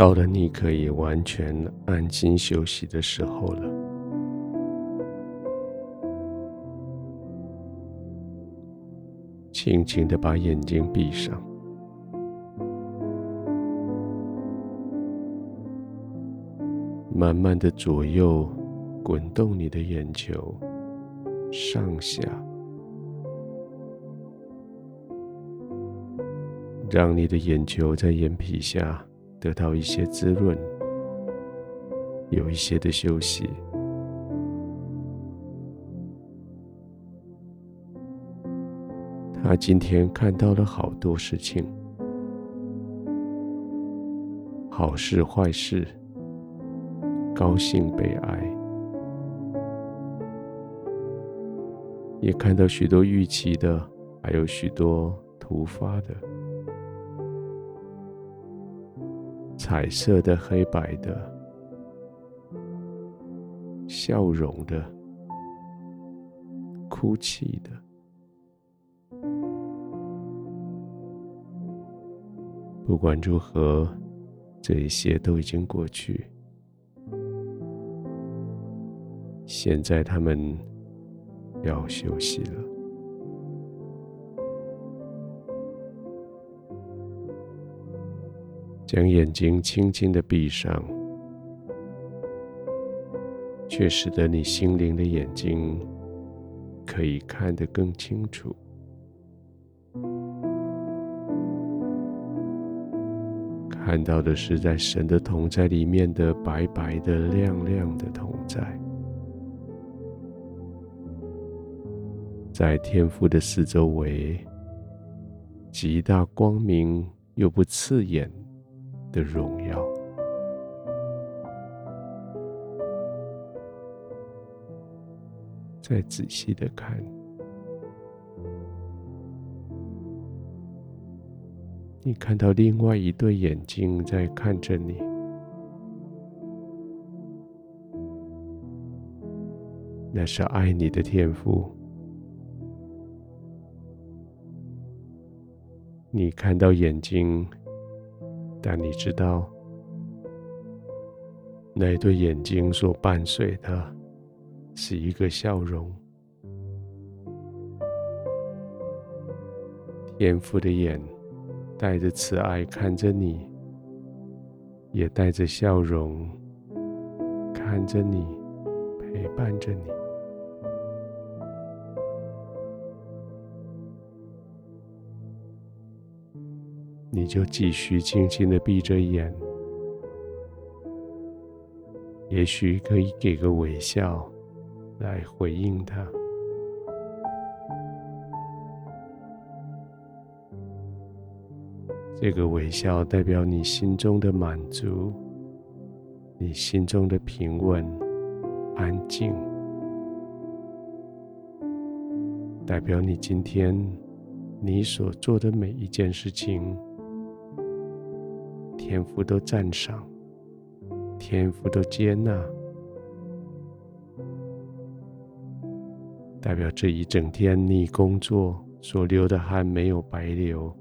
到了你可以完全安心休息的时候了。轻轻的把眼睛闭上，慢慢的左右滚动你的眼球，上下。让你的眼球在眼皮下得到一些滋润，有一些的休息。他今天看到了好多事情，好事坏事，高兴悲哀，也看到许多预期的，还有许多突发的。彩色的、黑白的、笑容的、哭泣的，不管如何，这一些都已经过去。现在他们要休息了。将眼睛轻轻的闭上，却使得你心灵的眼睛可以看得更清楚。看到的是在神的同在里面的白白的、亮亮的同在，在天父的四周围，极大光明又不刺眼。的荣耀。再仔细的看，你看到另外一对眼睛在看着你，那是爱你的天赋。你看到眼睛。但你知道，那对眼睛所伴随的是一个笑容。天父的眼带着慈爱看着你，也带着笑容看着你，陪伴着你。你就继续轻轻的闭着眼，也许可以给个微笑来回应他。这个微笑代表你心中的满足，你心中的平稳、安静，代表你今天你所做的每一件事情。天父都赞赏，天父都接纳，代表这一整天你工作所流的汗没有白流，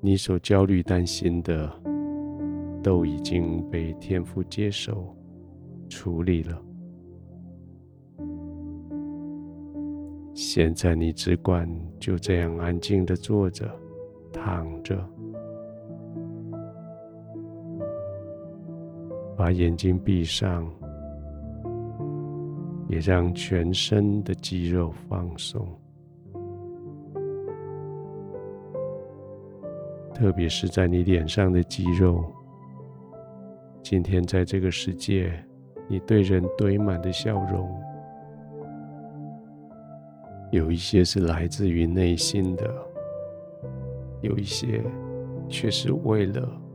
你所焦虑担心的都已经被天父接手处理了。现在你只管就这样安静的坐着、躺着。把眼睛闭上，也让全身的肌肉放松，特别是在你脸上的肌肉。今天在这个世界，你对人堆满的笑容，有一些是来自于内心的，有一些却是为了。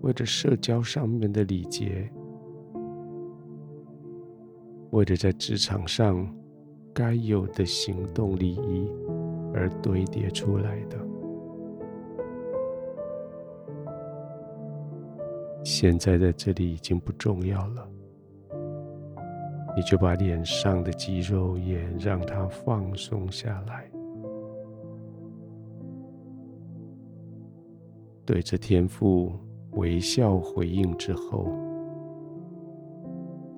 为了社交上面的礼节，为了在职场上该有的行动礼仪而堆叠出来的，现在在这里已经不重要了。你就把脸上的肌肉也让它放松下来，对着天赋。微笑回应之后，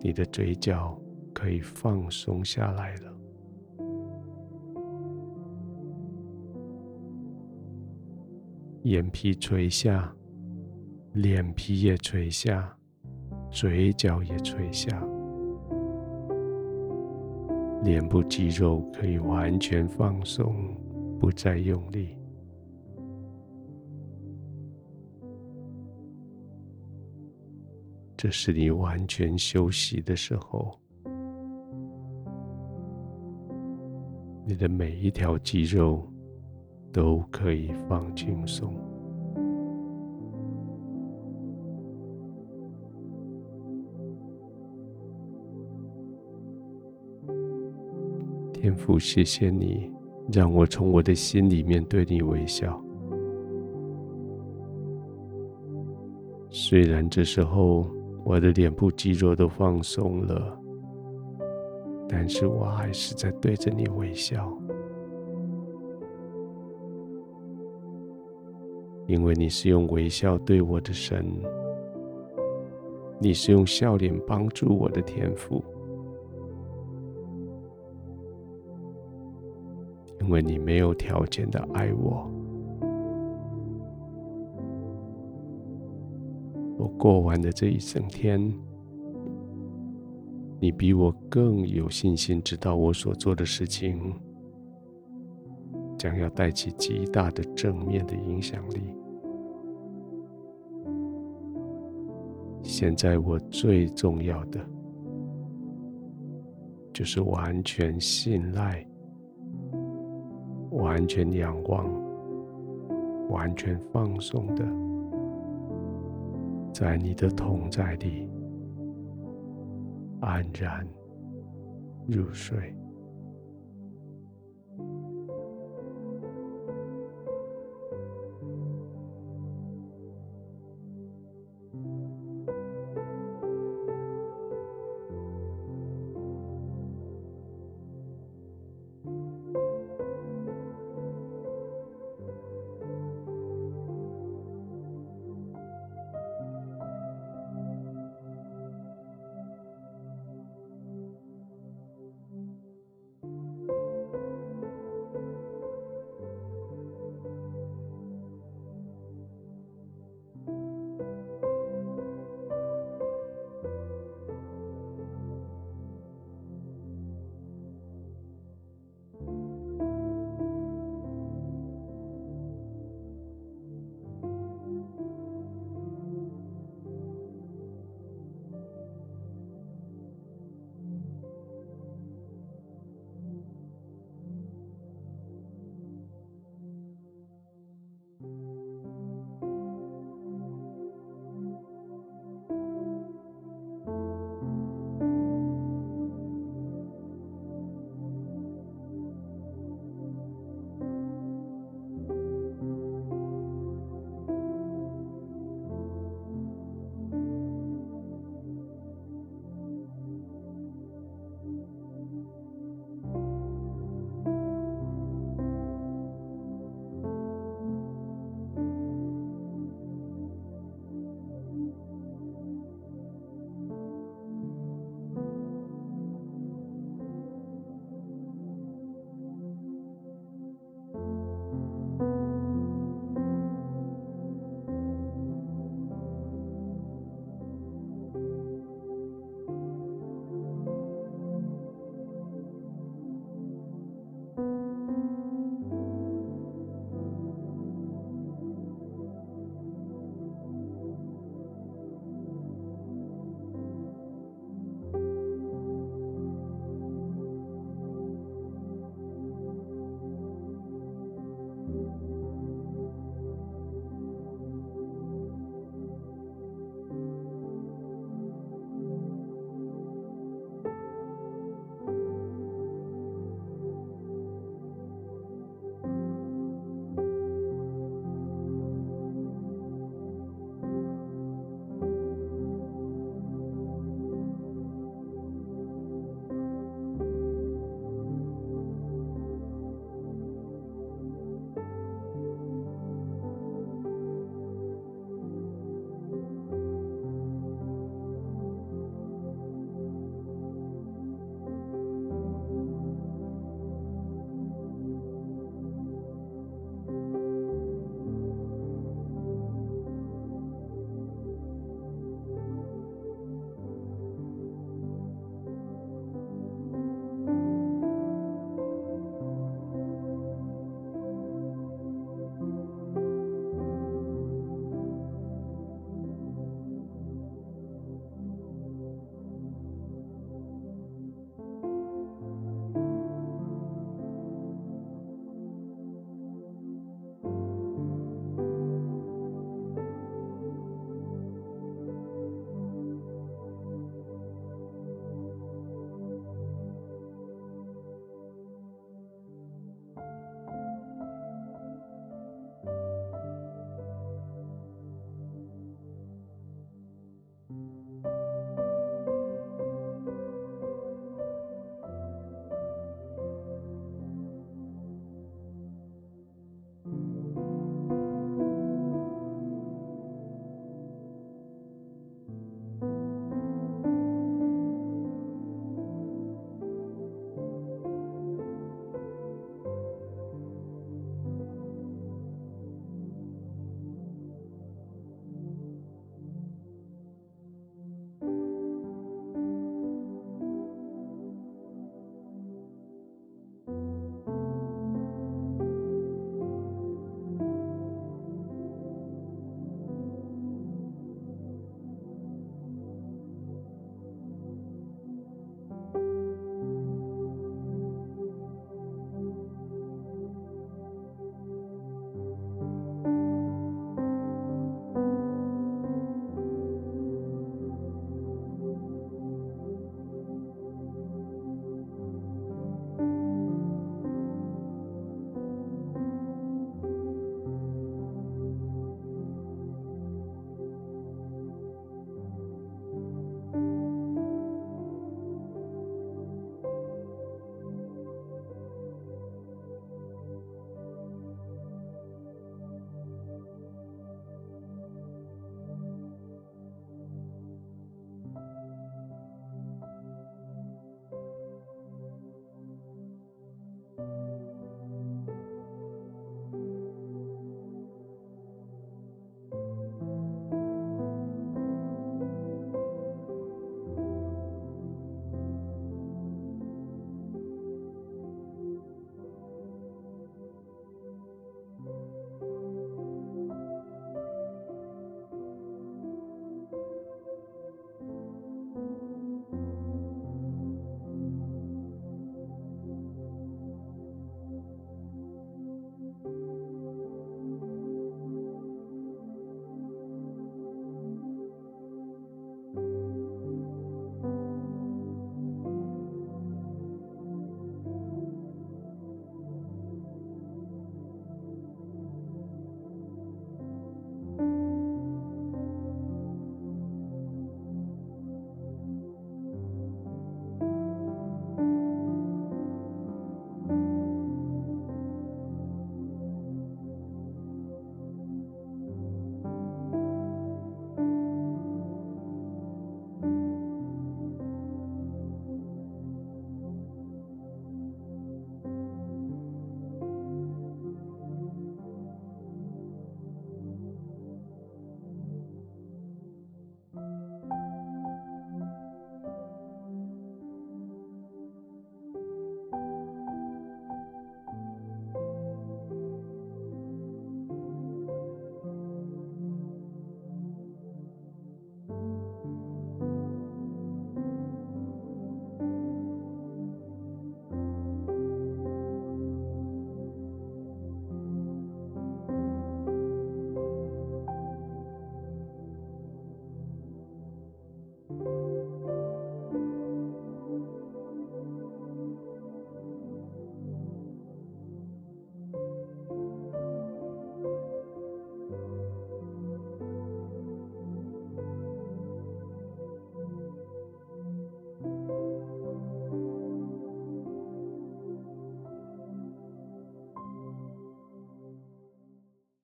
你的嘴角可以放松下来了，眼皮垂下，脸皮也垂下，嘴角也垂下。脸部肌肉可以完全放松，不再用力。这是你完全休息的时候，你的每一条肌肉都可以放轻松。天父，谢谢你，让我从我的心里面对你微笑。虽然这时候我的脸部肌肉都放松了，但是我还是在对着你微笑，因为你是用微笑对我的神，你是用笑脸帮助我的天赋。因为你没有条件的爱我，我过完的这一整天，你比我更有信心，知道我所做的事情将要带起极大的正面的影响力。现在我最重要的就是完全信赖。完全仰望，完全放松的，在你的同在里安然入睡。